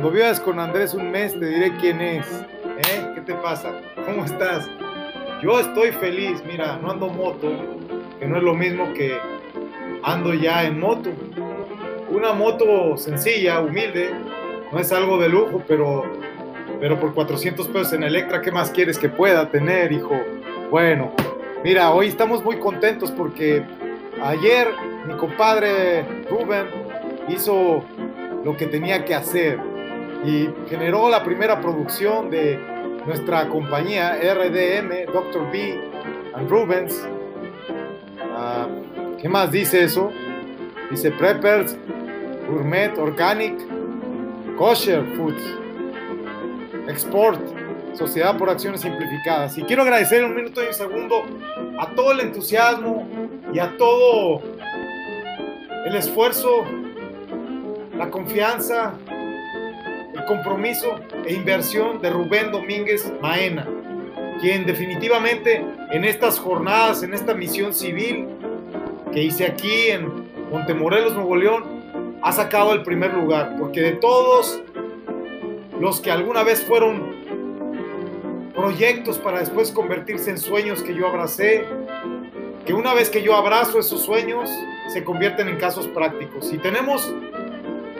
Cuando vivas con Andrés un mes, te diré quién es. ¿Eh? ¿Qué te pasa? ¿Cómo estás? Yo estoy feliz, mira, no ando moto, que no es lo mismo que ando ya en moto. Una moto sencilla, humilde, no es algo de lujo, pero, pero por 400 pesos en Electra, ¿qué más quieres que pueda tener, hijo? Bueno, mira, hoy estamos muy contentos porque ayer mi compadre Rubén hizo lo que tenía que hacer y generó la primera producción de nuestra compañía RDM, Dr. B and Rubens. Ah, ¿Qué más dice eso? Dice Preppers, Gourmet, Organic, Kosher Foods, Export, Sociedad por Acciones Simplificadas. Y quiero agradecer un minuto y un segundo a todo el entusiasmo y a todo el esfuerzo, la confianza, compromiso e inversión de Rubén Domínguez Maena, quien definitivamente en estas jornadas, en esta misión civil que hice aquí en Montemorelos, Nuevo León, ha sacado el primer lugar, porque de todos los que alguna vez fueron proyectos para después convertirse en sueños que yo abracé, que una vez que yo abrazo esos sueños, se convierten en casos prácticos. Y tenemos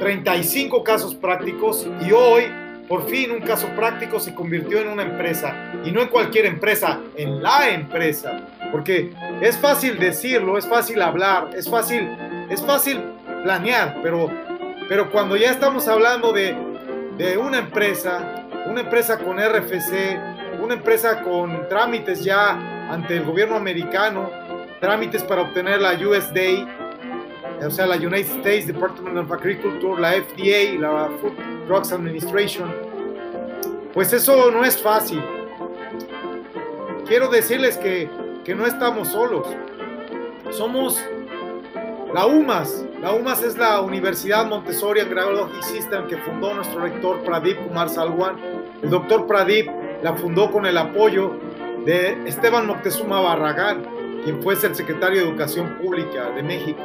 35 casos prácticos y hoy, por fin, un caso práctico se convirtió en una empresa. Y no en cualquier empresa, en la empresa. Porque es fácil decirlo, es fácil hablar, es fácil, es fácil planear, pero, pero cuando ya estamos hablando de, de una empresa, una empresa con RFC, una empresa con trámites ya ante el gobierno americano, trámites para obtener la USDA, o sea, la United States Department of Agriculture, la FDA, la Food Drugs Administration, pues eso no es fácil. Quiero decirles que, que no estamos solos. Somos la UMAS. La UMAS es la Universidad Montessori Agrarian System que fundó nuestro rector Pradip Kumar Salwan. El doctor Pradip la fundó con el apoyo de Esteban Moctezuma Barragán, quien fue el secretario de Educación Pública de México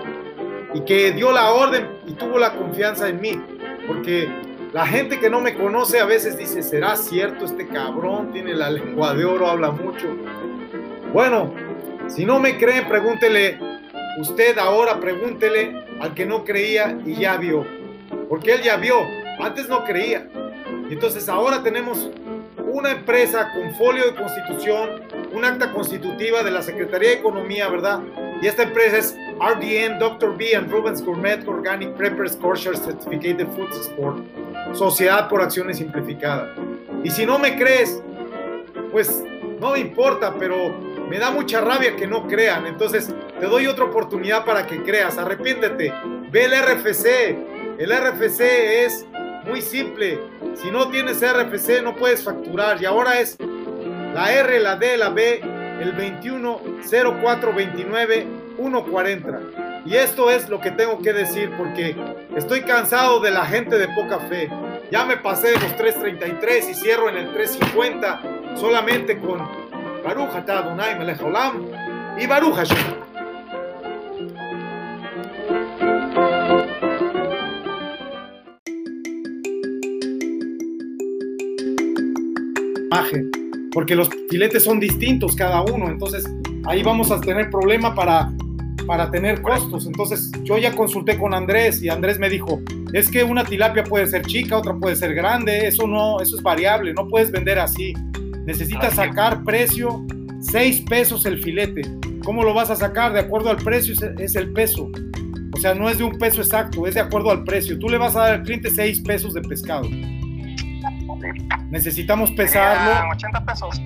y que dio la orden y tuvo la confianza en mí, porque la gente que no me conoce a veces dice, ¿será cierto este cabrón? Tiene la lengua de oro, habla mucho. Bueno, si no me creen, pregúntele, usted ahora pregúntele al que no creía y ya vio, porque él ya vio, antes no creía. Y entonces ahora tenemos una empresa con folio de constitución, un acta constitutiva de la Secretaría de Economía, ¿verdad? Y esta empresa es RDM, Dr. B and Rubens Gourmet Organic Preppers Kosher Certificated Food Sport, Sociedad por Acciones Simplificada. Y si no me crees, pues no me importa, pero me da mucha rabia que no crean. Entonces te doy otra oportunidad para que creas. Arrepiéntete. Ve el RFC. El RFC es muy simple. Si no tienes RFC no puedes facturar. Y ahora es la R, la D, la B, el 210429 140. Y esto es lo que tengo que decir porque estoy cansado de la gente de poca fe. Ya me pasé de los 333 y cierro en el 350 solamente con Baruch atah Adonai melech haolam y Baruch Hashem. porque los filetes son distintos cada uno, entonces ahí vamos a tener problema para, para tener costos. Entonces yo ya consulté con Andrés y Andrés me dijo, es que una tilapia puede ser chica, otra puede ser grande, eso no, eso es variable, no puedes vender así. Necesitas sacar precio 6 pesos el filete. ¿Cómo lo vas a sacar? De acuerdo al precio es- el peso. O sea, no es de un peso exacto, es de acuerdo al precio. Tú le vas a dar al cliente 6 pesos de pescado. Necesitamos pesarlo Serían 80 pesos.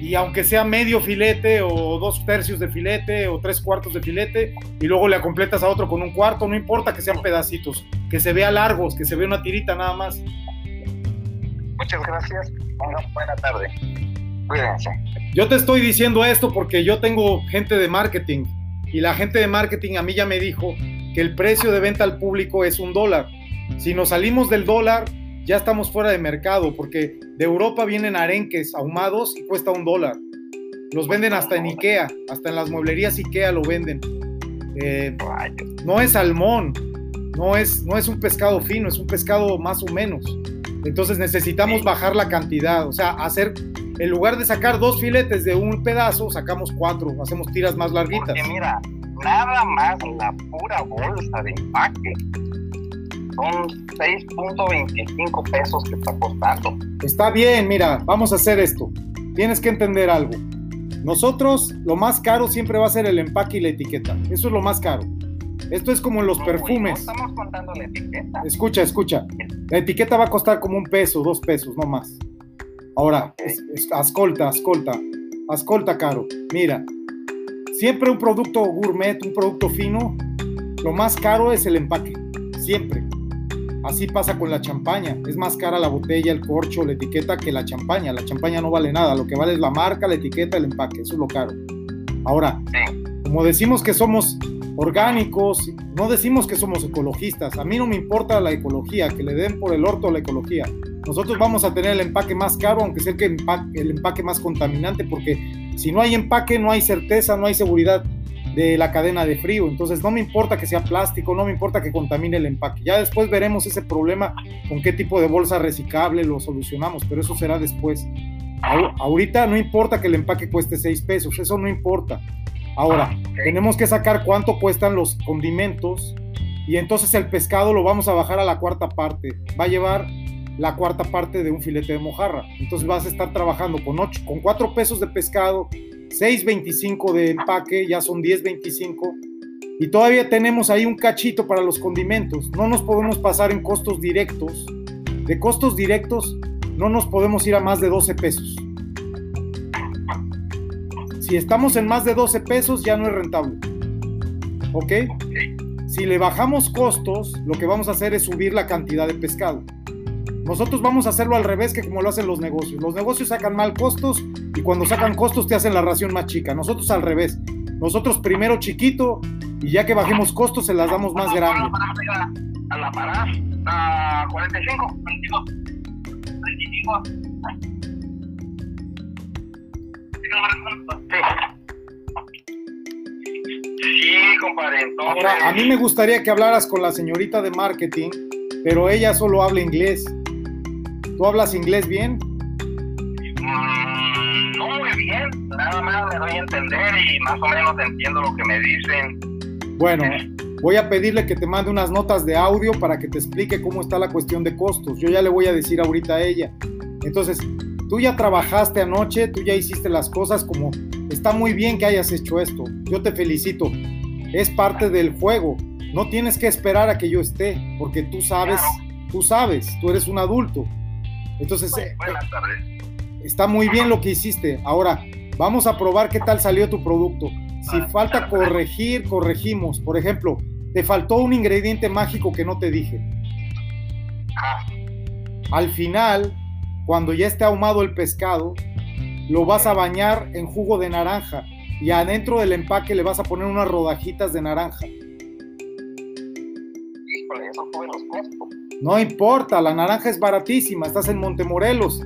Y aunque sea medio filete o dos tercios de filete o tres cuartos de filete y luego le completas a otro con un cuarto, no importa que sean pedacitos, que se vea largos, que se vea una tirita nada más. Muchas gracias. Una buena tarde. Cuídense. Yo te estoy diciendo esto porque yo tengo gente de marketing y la gente de marketing a mí ya me dijo que el precio de venta al público es un dólar. Si nos salimos del dólar, ya estamos fuera de mercado porque de Europa vienen arenques ahumados y cuesta un dólar. Los venden hasta en Ikea, hasta en las mueblerías Ikea lo venden. Eh, no es salmón, no es, no es un pescado fino, es un pescado más o menos. Entonces necesitamos bajar la cantidad, o sea, hacer, en lugar de sacar dos filetes de un pedazo, sacamos cuatro, hacemos tiras más larguitas. Porque mira, nada más la pura bolsa de empaque son 6.25 pesos que está costando. Está bien, mira, vamos a hacer esto. Tienes que entender algo. Nosotros, lo más caro siempre va a ser el empaque y la etiqueta. Eso es lo más caro. Esto es como en los No, perfumes. No estamos contando la etiqueta. Escucha, escucha. La etiqueta va a costar como un peso, dos pesos, no más. Ahora, es- es- ascolta, ascolta, ascolta, caro. Mira, siempre un producto gourmet, un producto fino, lo más caro es el empaque. Siempre. Así pasa con la champaña. Es más cara la botella, el corcho, la etiqueta que la champaña. La champaña no vale nada. Lo que vale es la marca, la etiqueta, el empaque. Eso es lo caro. Ahora, como decimos que somos orgánicos, no decimos que somos ecologistas. A mí no me importa la ecología, que le den por el orto a la ecología. Nosotros vamos a tener el empaque más caro, aunque sea el empaque más contaminante, porque si no hay empaque, no hay certeza, no hay seguridad de la cadena de frío. Entonces no me importa que sea plástico, no me importa que contamine el empaque. Ya después veremos ese problema con qué tipo de bolsa reciclable lo solucionamos, pero eso será después. Ahorita no importa que el empaque cueste 6 pesos, eso no importa. Ahora, tenemos que sacar cuánto cuestan los condimentos y entonces el pescado lo vamos a bajar a la cuarta parte. Va a llevar la cuarta parte de un filete de mojarra. Entonces vas a estar trabajando con, ocho, con 4 pesos de pescado, 6.25 de empaque, ya son 10.25. Y todavía tenemos ahí un cachito para los condimentos. No nos podemos pasar en costos directos. De costos directos no nos podemos ir a más de 12 pesos. Si estamos en más de 12 pesos ya no es rentable. ¿Ok? Si le bajamos costos, lo que vamos a hacer es subir la cantidad de pescado. Nosotros vamos a hacerlo al revés que como lo hacen los negocios. Los negocios sacan mal costos y cuando sacan costos te hacen la ración más chica. Nosotros al revés. Nosotros primero chiquito y ya que bajemos costos se las damos más grande. A la parada, a 45, 22, 25. Sí. Compadre. Ahora, a mí me gustaría que hablaras con la señorita de marketing, pero ella solo habla inglés. ¿Tú hablas inglés bien? Mm, no muy bien, nada más me doy a entender y más o menos entiendo lo que me dicen. Bueno, voy a pedirle que te mande unas notas de audio para que te explique cómo está la cuestión de costos. Yo ya le voy a decir ahorita a ella. Entonces, tú ya trabajaste anoche, tú ya hiciste las cosas como... Está muy bien que hayas hecho esto. Yo te felicito. Es parte del juego. No tienes que esperar a que yo esté, porque tú sabes, tú sabes, tú eres un adulto. Entonces, eh, Buenas tardes. está muy bien lo que hiciste. Ahora, vamos a probar qué tal salió tu producto. Si falta corregir, corregimos. Por ejemplo, te faltó un ingrediente mágico que no te dije. Ah, Al final, cuando ya esté ahumado el pescado, lo vas a bañar en jugo de naranja y adentro del empaque le vas a poner unas rodajitas de naranja. híjole, eso fue los costos. No importa, la naranja es baratísima, estás en Montemorelos.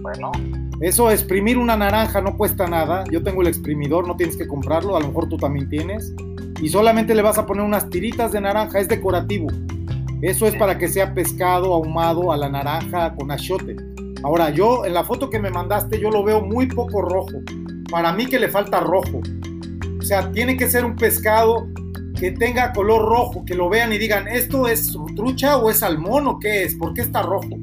Bueno, Eso, exprimir una naranja no cuesta nada. Yo tengo el exprimidor, no tienes que comprarlo, a lo mejor tú también tienes. Y solamente le vas a poner unas tiritas de naranja, es decorativo. Eso es para que sea pescado ahumado a la naranja con achiote. Ahora, yo en la foto que me mandaste, yo lo veo muy poco rojo. Para mí que le falta rojo. O sea, tiene que ser un pescado que tenga color rojo, que lo vean y digan, ¿esto es trucha o es salmón o qué es? ¿Por qué está rojo?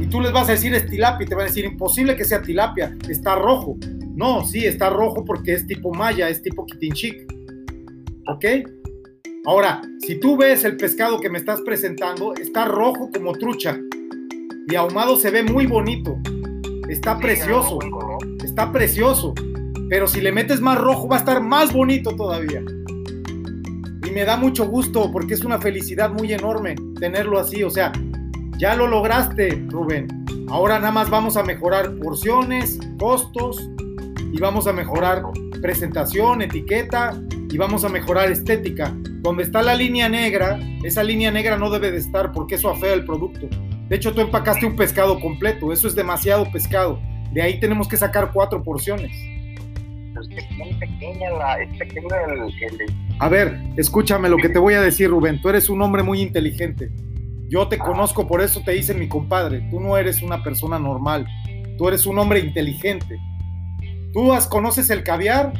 Y tú les vas a decir es tilapia y te van a decir imposible que sea tilapia, está rojo. No, sí, está rojo porque es tipo maya, es tipo quitinchic. ¿Ok? Ahora, si tú ves el pescado que me estás presentando, está rojo como trucha y ahumado se ve muy bonito. Está precioso, está precioso. Pero si le metes más rojo va a estar más bonito todavía. Me da mucho gusto porque es una felicidad muy enorme tenerlo así. O sea, ya lo lograste, Rubén. Ahora nada más vamos a mejorar porciones, costos y vamos a mejorar presentación, etiqueta y vamos a mejorar estética. Donde está la línea negra, esa línea negra no debe de estar porque eso afea el producto. De hecho, tú empacaste un pescado completo, eso es demasiado pescado. De ahí tenemos que sacar cuatro porciones. Es que es muy pequeña la, es pequeño el, el- A ver, escúchame lo que te voy a decir, Rubén. Tú eres un hombre muy inteligente. Yo te conozco, por eso te hice mi compadre. Tú no eres una persona normal. Tú eres un hombre inteligente. ¿Tú has- conoces el caviar?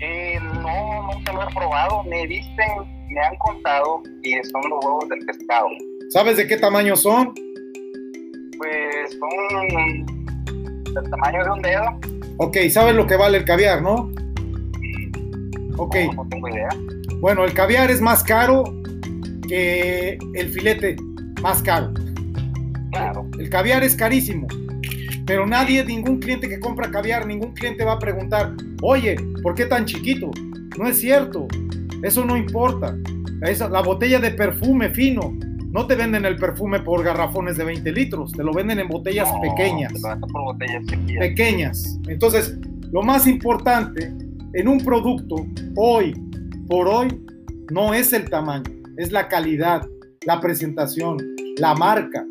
Eh, no, nunca lo he probado. Me dicen, me han contado que son los huevos del pescado. ¿Sabes de qué tamaño son? Pues son del tamaño de un dedo. Ok, sabes lo que vale el caviar, ¿no? Ok, No, no tengo idea. bueno, el caviar es más caro que el filete, más caro. Claro. El caviar es carísimo, pero nadie, ningún cliente que compra caviar, ningún cliente va a preguntar, oye, ¿por qué tan chiquito? No es cierto, eso no importa. Esa- la botella de perfume fino, no te venden el perfume por garrafones de 20 litros, te lo venden en botellas No, pequeñas. por botellas chiquillas. pequeñas. Entonces, lo más importante en un producto hoy por hoy no es el tamaño, es la calidad, la presentación, la marca.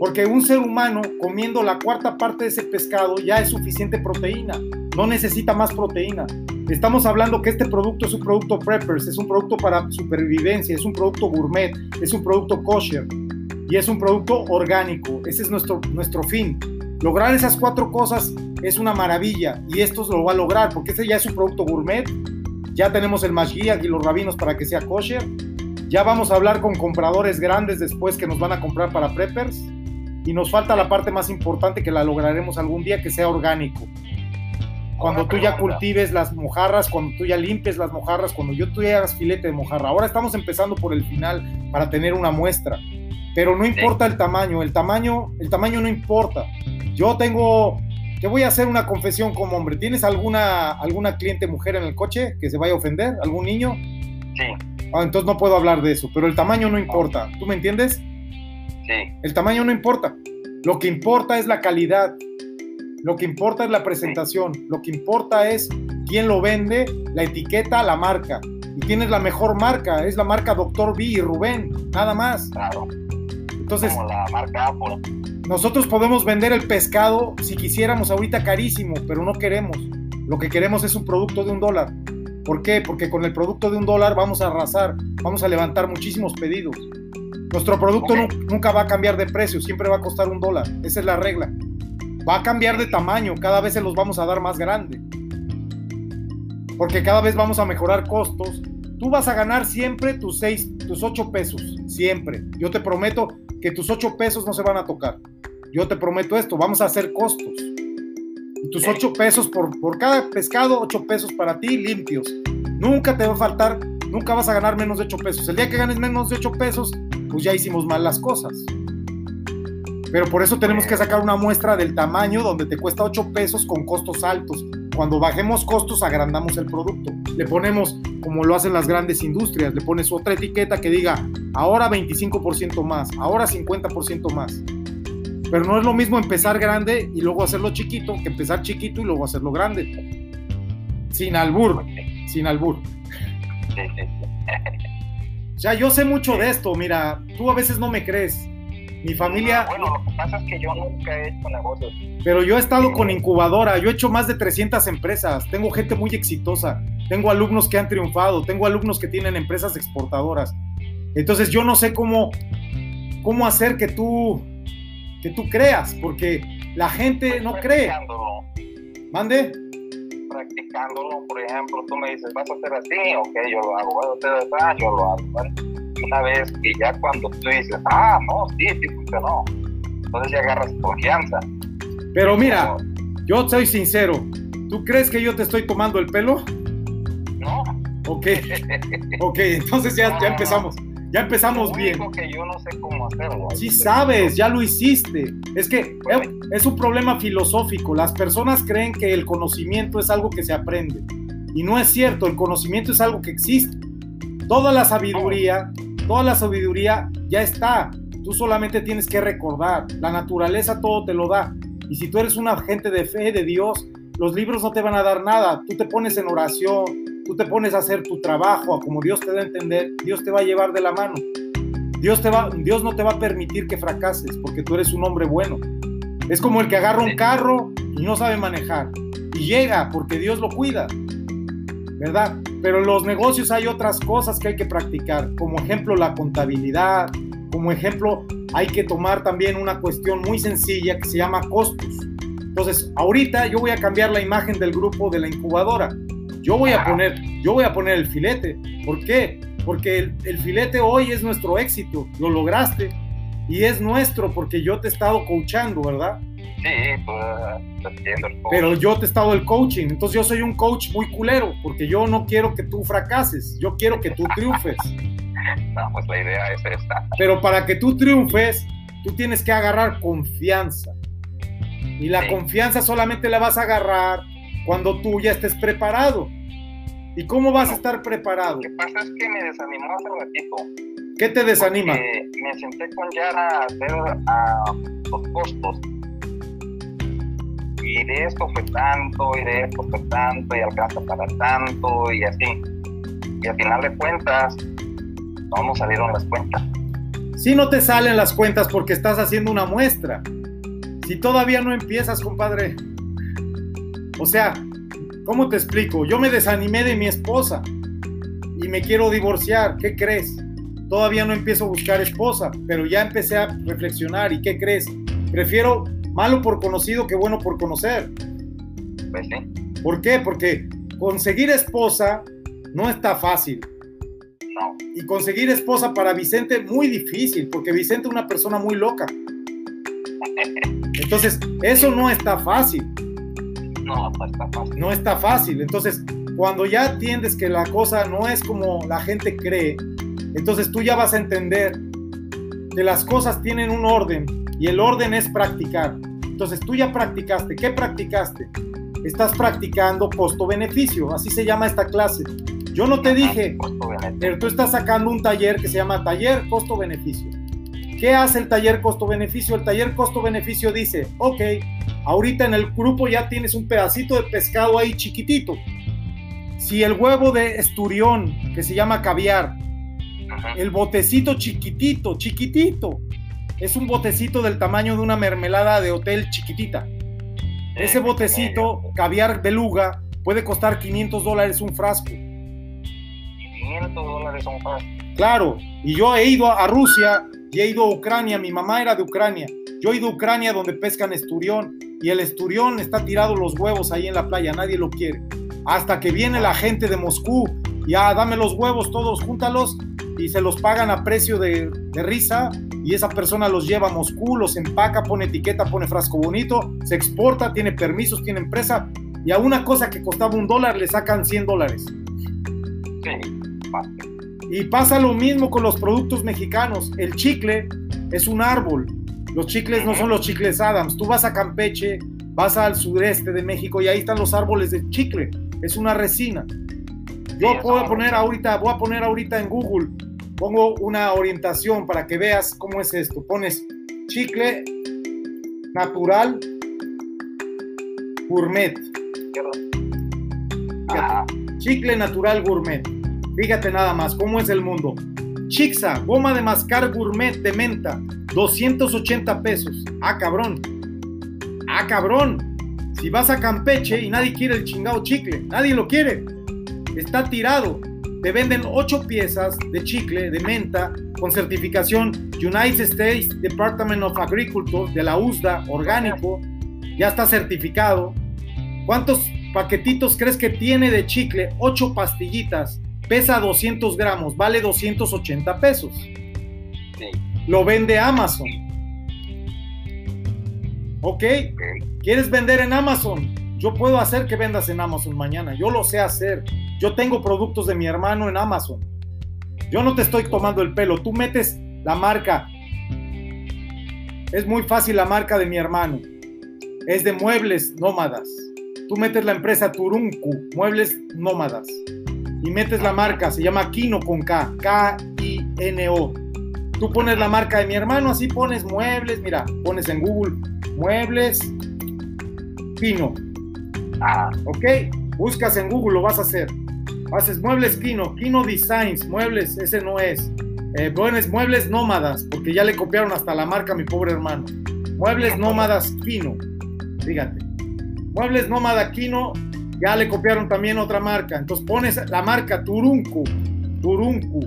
Porque un ser humano comiendo la cuarta parte de ese pescado ya es suficiente proteína, no necesita más proteína. Estamos hablando que este producto es un producto preppers, es un producto para supervivencia, es un producto gourmet, es un producto kosher y es un producto orgánico. Ese es nuestro, nuestro fin. Lograr esas cuatro cosas es una maravilla y esto lo va a lograr porque este ya es un producto gourmet. Ya tenemos el mashgiach y los rabinos para que sea kosher. Ya vamos a hablar con compradores grandes después que nos van a comprar para preppers. Y nos falta la parte más importante que la lograremos algún día, que sea orgánico. Cuando tú ya cultives las mojarras, cuando tú ya limpies las mojarras, cuando yo tú ya hagas filete de mojarra. Ahora estamos empezando por el final para tener una muestra. Pero no importa el tamaño, el tamaño, el tamaño no importa. Yo tengo, te voy a hacer una confesión como hombre. ¿Tienes alguna, alguna cliente mujer en el coche que se vaya a ofender? ¿Algún niño? Sí, Ah, entonces no puedo hablar de eso, pero el tamaño no importa. ¿Tú me entiendes? sí. El tamaño no importa. Lo que importa es la calidad. Lo que importa es la presentación. Lo que importa es quién lo vende, la etiqueta, la marca. Y tienes la mejor marca, es la marca Dr. B y Rubén, nada más. Claro. Entonces, como la marca Apple. nosotros podemos vender el pescado si quisiéramos ahorita carísimo, pero no queremos. Lo que queremos es un producto de un dólar. ¿Por qué? Porque con el producto de un dólar vamos a arrasar, vamos a levantar muchísimos pedidos. Nuestro producto nunca va a cambiar de precio, siempre va a costar un dólar. Esa es la regla. Va a cambiar de tamaño, cada vez se los vamos a dar más grande. Porque cada vez vamos a mejorar costos. Tú vas a ganar siempre tus 6, tus 8 pesos, siempre. Yo te prometo que tus 8 pesos no se van a tocar. Yo te prometo esto, vamos a hacer costos. Y tus 8 pesos por, por cada pescado, 8 pesos para ti limpios. Nunca te va a faltar, nunca vas a ganar menos de 8 pesos. El día que ganes menos de 8 pesos, pues ya hicimos mal las cosas. Pero por eso tenemos que sacar una muestra del tamaño donde te cuesta 8 pesos con costos altos. Cuando bajemos costos, agrandamos el producto. Le ponemos, como lo hacen las grandes industrias, le pones otra etiqueta que diga, ahora 25% más, ahora 50% más. Pero no es lo mismo empezar grande y luego hacerlo chiquito que empezar chiquito y luego hacerlo grande. Sin albur, sin albur. O sea, yo sé mucho de esto, mira, tú a veces no me crees. Mi familia, Bueno, lo que pasa es que yo nunca he hecho negocios. pero yo he estado con incubadora, yo he hecho más de 300 empresas, tengo gente muy exitosa, tengo alumnos que han triunfado, tengo alumnos que tienen empresas exportadoras. Entonces yo no sé cómo, cómo hacer que tú, que tú creas, porque la gente no cree. Mande. practicándolo, por ejemplo, tú me dices, vas a hacer así, ok, yo lo hago, vas a hacer así, yo lo hago. ¿vale? Una vez que ya cuando tú dices, ah, no, sí, sí funcionó, entonces ya agarras confianza. Pero mira, yo soy sincero. ¿Tú crees que yo te estoy tomando el pelo? No, Ok, ok, entonces ya, ya empezamos. Ya empezamos lo bien. único que yo no sé cómo hacerlo. Sí sabes, ya lo hiciste. Es que eh, es un problema filosófico. Las personas creen que el conocimiento es algo que se aprende. Y no es cierto, el conocimiento es algo que existe. Toda la sabiduría, toda la sabiduría ya está. Tú solamente tienes que recordar. La naturaleza todo te lo da. Y si tú eres un agente de fe de Dios, los libros no te van a dar nada. Tú te pones en oración, tú te pones a hacer tu trabajo como Dios te da a entender, Dios te va a llevar de la mano. Dios, te va, Dios no te va a permitir que fracases porque tú eres un hombre bueno. Es como el que agarra un carro y no sabe manejar y llega porque Dios lo cuida, ¿verdad? Pero en los negocios hay otras cosas que hay que practicar, como ejemplo la contabilidad, como ejemplo hay que tomar también una cuestión muy sencilla que se llama costos. Entonces, ahorita yo voy a cambiar la imagen del grupo de la incubadora. Yo voy a poner, yo voy a poner el filete. ¿Por qué? Porque el, el filete hoy es nuestro éxito. Lo lograste y es nuestro porque yo te he estado coachando, ¿verdad? Sí, pues entiendo. el Pero yo te he estado el coaching, entonces yo soy un coach muy culero, porque yo no quiero que tú fracases, yo quiero que tú triunfes. No, pues la idea es esta. Pero para que tú triunfes, tú tienes que agarrar confianza. Y la Sí. confianza solamente la vas a agarrar cuando tú ya estés preparado. ¿Y cómo vas a estar preparado? Lo que pasa es que me desanimó hace ratito. ¿Qué te desanima? Me senté con Yara a hacer los costos. Y de esto fue tanto, y de esto fue tanto, y alcanza para tanto, y así. Y al final de cuentas, no nos salieron las cuentas. Si no te salen las cuentas porque estás haciendo una muestra. Si todavía no empiezas, compadre. O sea, ¿cómo te explico? Yo me desanimé de mi esposa y me quiero divorciar. ¿Qué crees? Todavía no empiezo a buscar esposa, pero ya empecé a reflexionar. ¿Y qué crees? Prefiero malo por conocido que bueno por conocer. Pues sí, ¿Por qué? Porque conseguir esposa no está fácil. no. Y conseguir esposa para Vicente muy difícil, porque Vicente es una persona muy loca. Entonces, eso no está fácil, No, pues está fácil. no está fácil. Entonces, cuando ya entiendes que la cosa no es como la gente cree, entonces tú ya vas a entender que las cosas tienen un orden y el orden es practicar. Entonces, tú ya practicaste. ¿Qué practicaste? Estás practicando costo-beneficio, así se llama esta clase. Yo no te dije, pero tú estás sacando un taller que se llama taller costo-beneficio. ¿Qué hace el taller costo-beneficio? El taller costo-beneficio dice, ok, ahorita en el grupo ya tienes un pedacito de pescado ahí chiquitito. Si el huevo de esturión, que se llama caviar, El botecito chiquitito, chiquitito, es un botecito del tamaño de una mermelada de hotel chiquitita. Ese botecito, caviar beluga, puede costar 500 dólares un frasco. 500 dólares son fácil. Claro, y yo he ido a Rusia y he ido a Ucrania, mi mamá era de Ucrania. Yo he ido a Ucrania donde pescan esturión y el esturión está tirado los huevos ahí en la playa, nadie lo quiere. Hasta que viene la gente de Moscú, ya dame los huevos todos, júntalos y se los pagan a precio de, de risa y esa persona los lleva a Moscú, los empaca, pone etiqueta, pone frasco bonito, se exporta, tiene permisos, tiene empresa y a una cosa que costaba un dólar le sacan 100 dólares. Y pasa lo mismo con los productos mexicanos. El chicle es un árbol. Los chicles no son los chicles Adams. Tú vas a Campeche, vas al sureste de México y ahí están los árboles de chicle. Es una resina. Yo puedo poner ahorita, voy a poner ahorita en Google, pongo una orientación para que veas cómo es esto. Pones chicle natural gourmet. Chicle natural gourmet. Fíjate nada más cómo es el mundo. Chixa, goma de mascar gourmet de menta, 280 pesos. Ah, cabrón. Ah, cabrón. Si vas a Campeche y nadie quiere el chingado chicle, nadie lo quiere. Está tirado. Te venden 8 piezas de chicle de menta con certificación United States Department of Agriculture de la USDA, orgánico. Ya está certificado. ¿Cuántos paquetitos crees que tiene de chicle? 8 pastillitas. Pesa 200 gramos, vale 280 pesos. Sí. Lo vende Amazon. ¿Ok? ok. ¿Quieres vender en Amazon? Yo puedo hacer que vendas en Amazon mañana. Yo lo sé hacer. Yo tengo productos de mi hermano en Amazon. Yo no te estoy tomando el pelo. Tú metes la marca. Es muy fácil la marca de mi hermano. Es de muebles nómadas. Tú metes la empresa Turunku, muebles nómadas. Y metes la marca, se llama Kino con K, K-I-N-O. Tú pones la marca de mi hermano, así pones muebles, mira, pones en Google muebles Kino. Ajá. ¿ok? Buscas en Google, lo vas a hacer. Haces muebles Kino, Kino Designs, muebles, ese no es. Eh, pones muebles nómadas, porque ya le copiaron hasta la marca mi pobre hermano. Muebles nómadas Kino, fíjate. Muebles nómada Kino, ya le copiaron también otra marca. Entonces pones la marca Turunku, Turunku,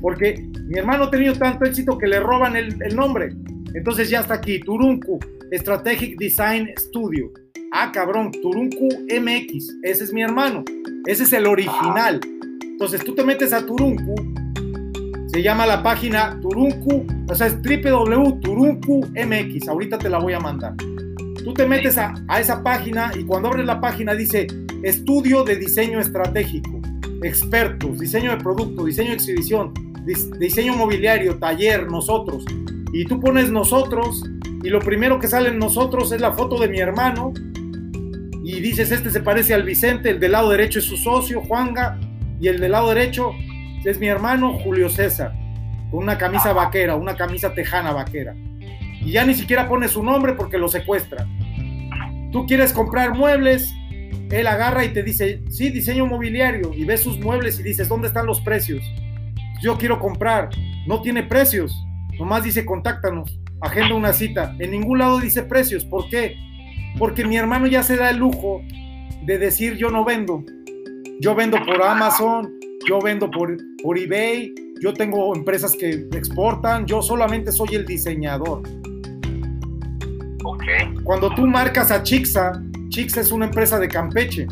porque mi hermano ha tenido tanto éxito que le roban el, el nombre. Entonces ya está aquí, Turunku, Strategic Design Studio. Ah, cabrón, Turunku MX, ese es mi hermano, ese es el original. Entonces tú te metes a Turunku, se llama la página Turunku, o sea, es www.turunku MX, ahorita te la voy a mandar. Tú te metes a, a esa página y cuando abres la página dice Estudio de Diseño Estratégico, expertos, diseño de producto, diseño de exhibición, diseño mobiliario, taller, nosotros. Y tú pones nosotros y lo primero que sale en nosotros es la foto de mi hermano y dices, este se parece al Vicente, el del lado derecho es su socio, Juanga, y el del lado derecho es mi hermano, Julio César, con una camisa vaquera, una camisa tejana vaquera. Y ya ni siquiera pone su nombre porque lo secuestra. Tú quieres comprar muebles, él agarra y te dice, sí, diseño mobiliario, y ves sus muebles y dices, ¿dónde están los precios? Yo quiero comprar, no tiene precios, nomás dice, contáctanos, agenda una cita. En ningún lado dice precios, ¿por qué? Porque mi hermano ya se da el lujo de decir yo no vendo. Yo vendo por Amazon, yo vendo por, por eBay, yo tengo empresas que exportan, yo solamente soy el diseñador. Okay. Cuando tú marcas a Chixa, Chixa es una empresa de Campeche.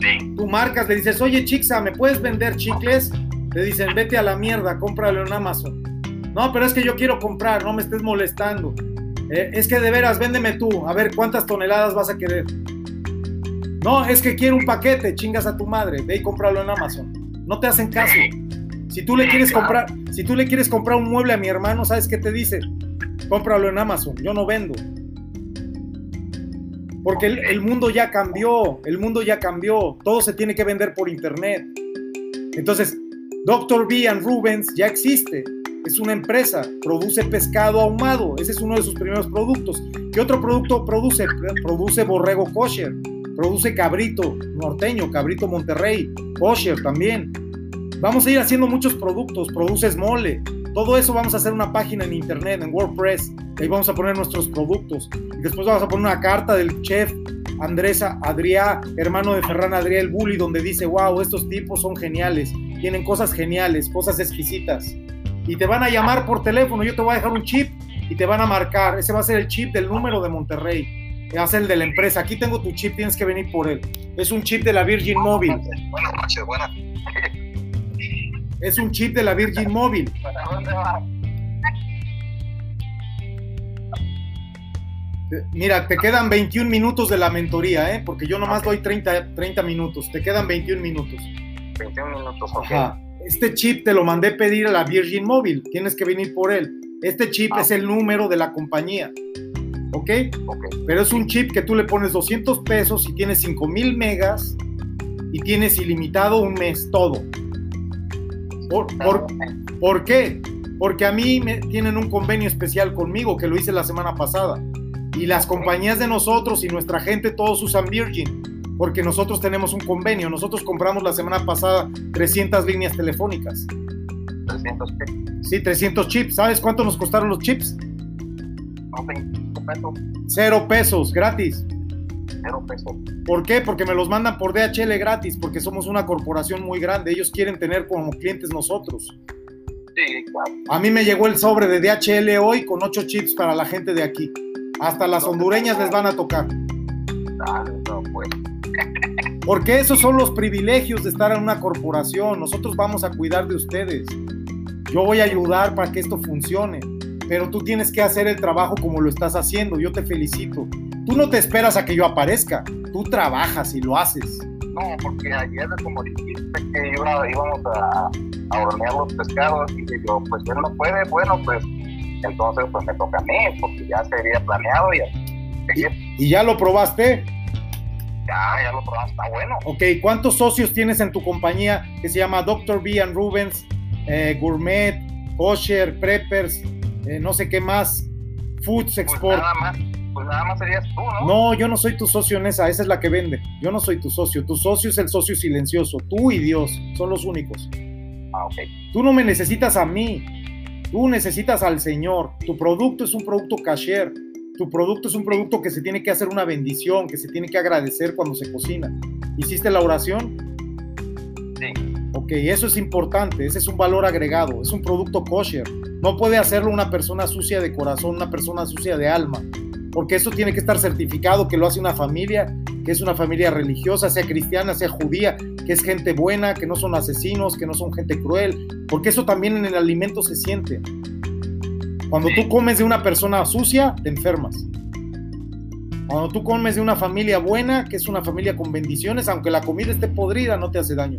Sí. Tú marcas, le dices, oye Chixa, ¿me puedes vender chicles? Le dicen, vete a la mierda, cómpralo en Amazon. No, pero es que yo quiero comprar, no me estés molestando. Eh, es que de veras, véndeme tú, a ver cuántas toneladas vas a querer. No, es que quiero un paquete, chingas a tu madre, ve y cómpralo en Amazon. No te hacen caso. Si tú le quieres comprar, si tú le quieres comprar un mueble a mi hermano, ¿sabes qué te dice? Cómpralo en Amazon, yo no vendo. Porque el, el mundo ya cambió, el mundo ya cambió, todo se tiene que vender por internet. Entonces, Dr. B and Rubens ya existe es una empresa, produce pescado ahumado, ese es uno de sus primeros productos. ¿Qué otro producto produce? Produce borrego kosher, produce cabrito norteño, cabrito Monterrey, kosher también. Vamos a ir haciendo muchos productos, produces mole, todo eso vamos a hacer una página en internet, en WordPress, ahí vamos a poner nuestros productos. Después vamos a poner una carta del chef Andrés Adrià, hermano de Ferran Adrià el Bully, donde dice, wow, estos tipos son geniales, tienen cosas geniales, cosas exquisitas y te van a llamar por teléfono. Yo te voy a dejar un chip y te van a marcar. Ese va a ser el chip del número de Monterrey. Va a ser el de la empresa. Aquí tengo tu chip, tienes que venir por él. Es un chip de la Virgin Móvil. Buenas noches, buenas. Es un chip de la Virgin Móvil. ¿Para dónde va? Mira, te quedan 21 minutos de la mentoría, ¿eh? Porque yo nomás doy 30, 30 minutos. Te quedan 21 minutos. 21 minutos, ok. Ajá. Este chip te lo mandé pedir a la Virgin Móvil. Tienes que venir por él. Este chip Ah. es el número de la compañía. ¿Ok? Ok. Pero es un chip que tú le pones 200 pesos y tienes 5000 megas y tienes ilimitado un mes todo. ¿Por, por, ¿por qué? Porque a mí me tienen un convenio especial conmigo que lo hice la semana pasada. Y las compañías de nosotros y nuestra gente todos usan Virgin. Porque nosotros tenemos un convenio. Nosotros compramos la semana pasada 300 líneas telefónicas. 300 pesos. Sí, 300 chips. ¿Sabes cuánto nos costaron los chips? No, 25 pesos. Cero pesos, gratis. Cero pesos. ¿Por qué? Porque me los mandan por DHL gratis, porque somos una corporación muy grande. Ellos quieren tener como clientes nosotros. Sí, claro. A mí me llegó el sobre de DHL hoy con 8 chips para la gente de aquí. Hasta las hondureñas les van a tocar. Ah, no, pues. Porque esos son los privilegios de estar en una corporación. Nosotros vamos a cuidar de ustedes. Yo voy a ayudar para que esto funcione. Pero tú tienes que hacer el trabajo como lo estás haciendo. Yo te felicito. Tú no te esperas a que yo aparezca. Tú trabajas y lo haces. No, porque ayer, como dijiste que iba- íbamos a, a hornear los pescados, y yo, pues él no puede, bueno, pues entonces pues me toca a mí, porque ya se había planeado y así, ¿Y ya lo probaste? Ya, ya lo probamos, está bueno. Ok, ¿cuántos socios tienes en tu compañía que se llama Dr. B and Rubens, eh, Gourmet, Kosher, Preppers, eh, no sé qué más, Foods Pues Export? nada más, pues nada más serías tú, ¿no? No, yo no soy tu socio en esa, esa es la que vende. Yo no soy tu socio. Tu socio es el socio silencioso. Tú y Dios son los únicos. Ah, ok. Tú no me necesitas a mí. Tú necesitas al Señor. Tu producto es un producto cashier. Tu producto es un producto que se tiene que hacer una bendición, que se tiene que agradecer cuando se cocina. ¿Hiciste la oración? Sí. Ok, eso es importante. Ese es un valor agregado. Es un producto kosher. No puede hacerlo una persona sucia de corazón, una persona sucia de alma. Porque eso tiene que estar certificado que lo hace una familia, que es una familia religiosa, sea cristiana, sea judía, que es gente buena, que no son asesinos, que no son gente cruel. Porque eso también en el alimento se siente. Cuando tú comes de una persona sucia, te enfermas. Cuando tú comes de una familia buena, que es una familia con bendiciones, aunque la comida esté podrida, no te hace daño.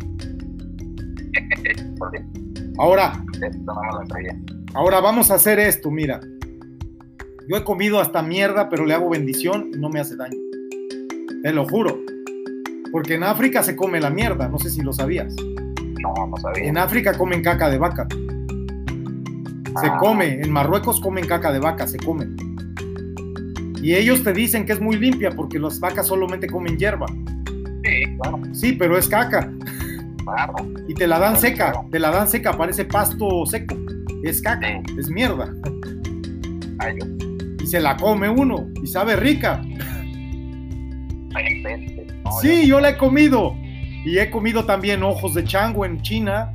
Ahora, ahora vamos a hacer esto, mira. Yo he comido hasta mierda, pero le hago bendición y no me hace daño. Te lo juro. Porque en África se come la mierda, no sé si lo sabías. No, no sabía. En África comen caca de vaca. Se Ah. come, en Marruecos comen caca de vaca, se come. Y ellos te dicen que es muy limpia porque las vacas solamente comen hierba. Sí, claro, Sí, pero es caca. claro. Y te la dan seca, te la dan seca, parece pasto seco. Es caca, Sí. es mierda. Ay, Y se la come uno y sabe rica. No, Sí, yo la he comido. Y he comido también ojos de chango en China.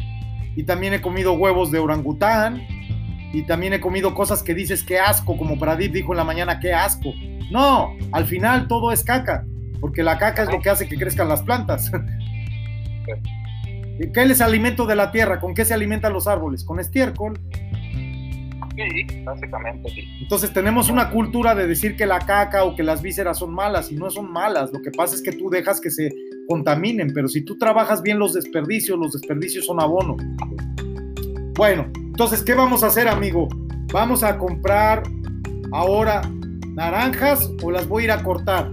Y también he comido huevos de orangután. Y también he comido cosas que dices que asco, como Pradip dijo en la mañana, que asco. No, al final todo es caca. Porque la caca es lo que hace que crezcan las plantas. ¿Y ¿Qué es el alimento de la tierra? ¿Con qué se alimentan los árboles? Con estiércol. Sí, básicamente sí. Entonces tenemos una cultura de decir que la caca o que las vísceras son malas y no son malas. Lo que pasa es que tú dejas que se contaminen, pero si tú trabajas bien los desperdicios, los desperdicios son abono. Bueno, entonces, ¿qué vamos a hacer, amigo? ¿Vamos a comprar ahora naranjas o las voy a ir a cortar?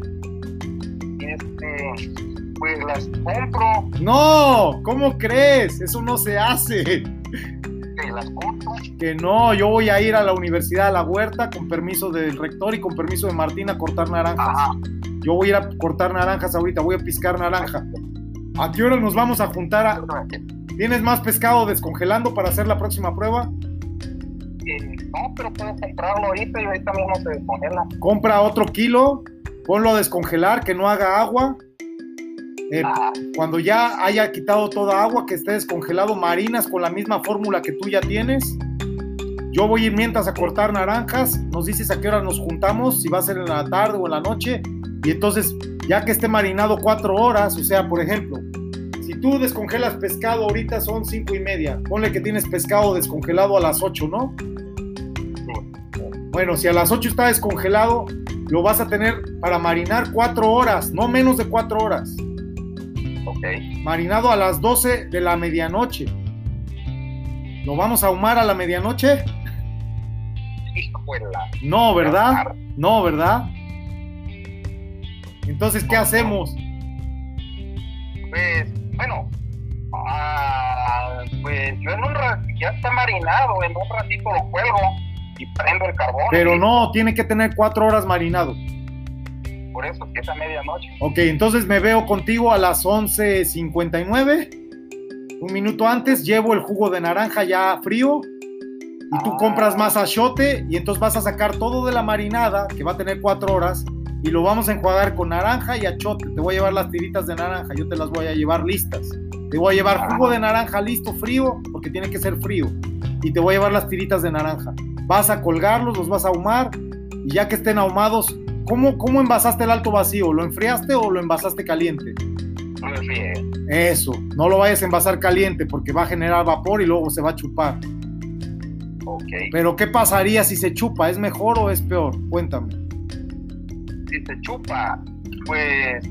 Este, pues las compro, No, ¿cómo crees? Eso no se hace. que las compro. Que no, yo voy a ir a la universidad a la huerta con permiso del rector y con permiso de Martín a cortar naranjas. Ajá. Yo voy a ir a cortar naranjas ahorita, voy a piscar naranja. ¿A qué hora nos vamos a juntar? A... ¿Tienes más pescado descongelando para hacer la próxima prueba? Eh, no, pero puedo comprarlo ahorita y ahorita mismo se descongela. Compra otro kilo, ponlo a descongelar, que no haga agua. Eh, Ajá. cuando ya haya quitado toda agua, que esté descongelado, marinas con la misma fórmula que tú ya tienes. Yo voy a ir mientras a cortar naranjas. Nos dices a qué hora nos juntamos, si va a ser en la tarde o en la noche. Y entonces, ya que esté marinado cuatro horas, o sea, por ejemplo, tú descongelas pescado ahorita son cinco y media. Ponle que tienes pescado descongelado a las 8, ¿no? Bueno, si a las 8 está descongelado, lo vas a tener para marinar cuatro horas, no menos de cuatro horas. Ok. Marinado a las 12 de la medianoche. ¿Lo vamos a ahumar a la medianoche? No, ¿verdad? No, ¿verdad? Entonces, ¿qué hacemos? Pues, bueno. ah, pues yo en un ratito, ya está marinado, en un ratito lo cuelgo y prendo el carbón. Pero no, tiene que tener cuatro horas marinado. Por eso que es a medianoche. Ok, entonces me veo contigo a las 11.59. Un minuto antes llevo el jugo de naranja ya frío. Y tú Ah. compras más achote y entonces vas a sacar todo de la marinada, que va a tener cuatro horas, y lo vamos a enjuagar con naranja y achote. Te voy a llevar las tiritas de naranja, yo te las voy a llevar listas. Te voy a llevar jugo de naranja listo, frío, porque tiene que ser frío. Y te voy a llevar las tiritas de naranja. Vas a colgarlos, los vas a ahumar, y ya que estén ahumados, ¿cómo, cómo envasaste el alto vacío? ¿Lo enfriaste o lo envasaste caliente? Eso, no lo vayas a envasar caliente porque va a generar vapor y luego se va a chupar. Ok. Pero ¿qué pasaría si se chupa? ¿Es mejor o es peor? Cuéntame. Si se chupa, pues,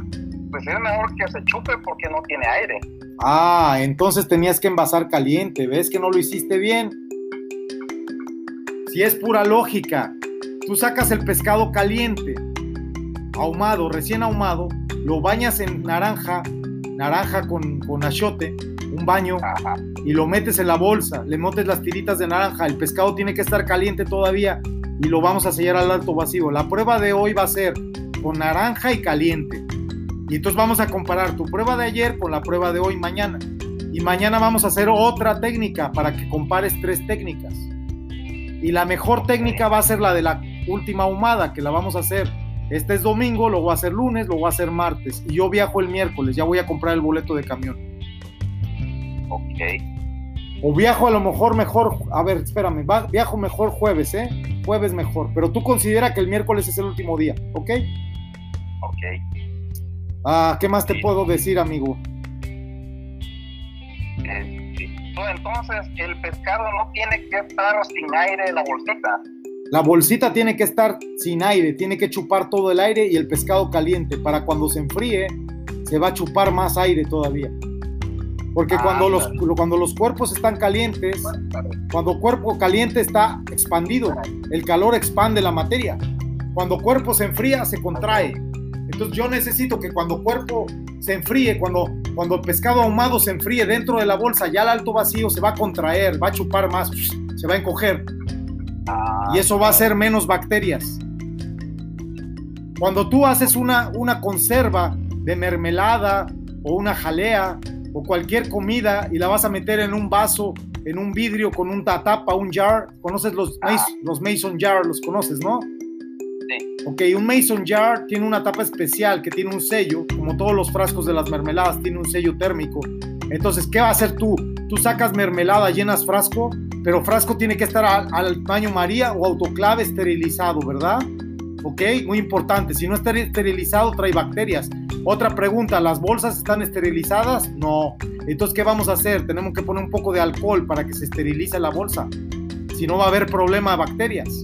pues es mejor que se chupe porque no tiene aire. Ah, entonces tenías que envasar caliente. ¿Ves que no lo hiciste bien? Si es pura lógica, tú sacas el pescado caliente, ahumado, recién ahumado, lo bañas en naranja, naranja con, con achiote, un baño, Ajá. y lo metes en la bolsa, le metes las tiritas de naranja, el pescado tiene que estar caliente todavía, y lo vamos a sellar al alto vacío. La prueba de hoy va a ser con naranja y caliente. Y entonces vamos a comparar tu prueba de ayer con la prueba de hoy mañana. Y mañana vamos a hacer otra técnica para que compares tres técnicas. Y la mejor técnica va a ser la de la última ahumada, que la vamos a hacer. Este es domingo, lo voy a hacer lunes, lo voy a hacer martes. Y yo viajo el miércoles, ya voy a comprar el boleto de camión. Ok. O viajo a lo mejor mejor, a ver, espérame, viajo mejor jueves, ¿eh? Jueves mejor, pero tú considera que el miércoles es el último día, ¿ok? Ok. Ah, ¿qué más te puedo decir, amigo? entonces, el pescado no tiene que estar sin aire en la bolsita. La bolsita tiene que estar sin aire, tiene que chupar todo el aire y el pescado caliente. Para cuando se enfríe, se va a chupar más aire todavía. Porque ah, cuando, los, cuando los cuerpos están calientes, cuando cuerpo caliente está expandido, el calor expande la materia. Cuando cuerpo se enfría, se contrae. Entonces yo necesito que cuando cuerpo se enfríe, cuando, cuando el pescado ahumado se enfríe dentro de la bolsa, ya al alto vacío se va a contraer, va a chupar más, se va a encoger. Y eso va a ser menos bacterias. Cuando tú haces una, una conserva de mermelada o una jalea o cualquier comida y la vas a meter en un vaso, en un vidrio con un tapa, un jar, conoces los, los mason jar, los conoces, ¿no? Ok, un mason jar tiene una tapa especial que tiene un sello, como todos los frascos de las mermeladas, tiene un sello térmico. Entonces, ¿qué va a hacer tú? Tú sacas mermelada, llenas frasco, pero frasco tiene que estar al, baño María o autoclave esterilizado, ¿verdad? Ok, muy importante. Si no está esterilizado, trae bacterias. Otra pregunta, ¿las bolsas están esterilizadas? No. Entonces, ¿qué vamos a hacer? Tenemos que poner un poco de alcohol para que se esterilice la bolsa. Si no, va a haber problema de bacterias.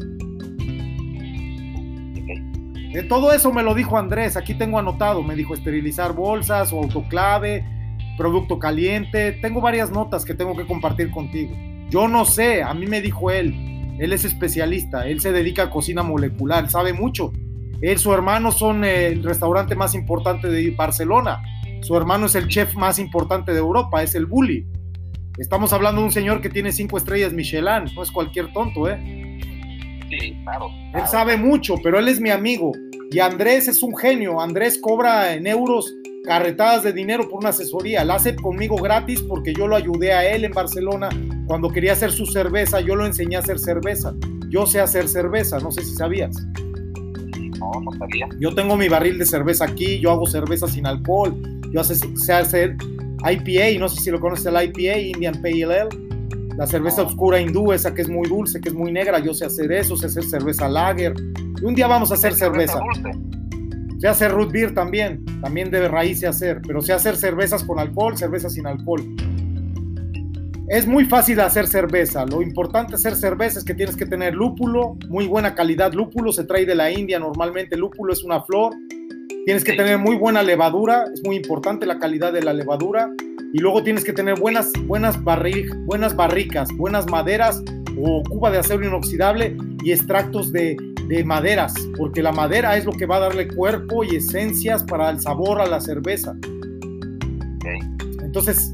De todo eso me lo dijo Andrés, aquí tengo anotado, me dijo esterilizar bolsas o autoclave, producto caliente, tengo varias notas que tengo que compartir contigo. Yo no sé, a mí me dijo él, él es especialista, él se dedica a cocina molecular, sabe mucho. Él, su hermano son el restaurante más importante de Barcelona, su hermano es el chef más importante de Europa, es el Bully. Estamos hablando de un señor que tiene cinco estrellas Michelin, no es cualquier tonto, ¿eh? Sí, claro, Él sabe mucho, pero él es mi amigo. Y Andrés es un genio. Andrés cobra en euros carretadas de dinero por una asesoría. La hace conmigo gratis porque yo lo ayudé a él en Barcelona cuando quería hacer su cerveza. Yo lo enseñé a hacer cerveza. Yo sé hacer cerveza, no sé si sabías. No, no sabía. Yo tengo mi barril de cerveza aquí, yo hago cerveza sin alcohol. Yo sé hacer IPA, no sé si lo conoces el IPA, Indian Pale Ale. La cerveza oscura hindú, esa que es muy dulce, que es muy negra, yo sé hacer eso, sé hacer cerveza lager. un día vamos a hacer cerveza. Sé hacer root beer también, también de raíz sé hacer, pero sé hacer cervezas con alcohol, cervezas sin alcohol. Es muy fácil hacer cerveza. Lo importante hacer cerveza es que tienes que tener lúpulo, muy buena calidad. Lúpulo se trae de la India normalmente. Lúpulo es una flor. Tienes que tener muy buena levadura. Es muy importante la calidad de la levadura y luego tienes que tener buenas, buenas, buenas barricas, buenas maderas o cuba de acero inoxidable y extractos de, de maderas, porque la madera es lo que va a darle cuerpo y esencias para el sabor a la cerveza. Entonces,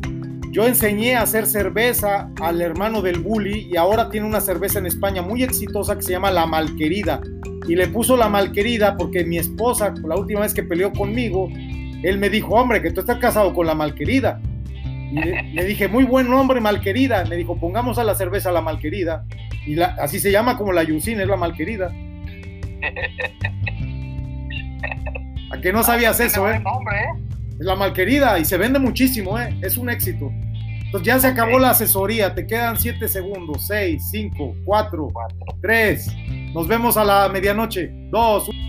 yo enseñé a hacer cerveza al hermano del Bully y ahora tiene una cerveza en España muy exitosa que se llama La Malquerida. Y le puso La Malquerida porque mi esposa, la última vez que peleó conmigo, él me dijo, hombre, que tú estás casado con La Malquerida. Y le, dije, muy buen nombre, malquerida. Me dijo, pongamos a la cerveza la malquerida. Y la, así se llama como la Yucina, es la malquerida. ¿A que no sabías eso, eh? ¿eh? Es la malquerida y se vende muchísimo, ¿eh? Es un éxito. Entonces ya se acabó la asesoría, te quedan 7 segundos, 6, 5, 4, 3. Nos vemos a la medianoche. 2, 1.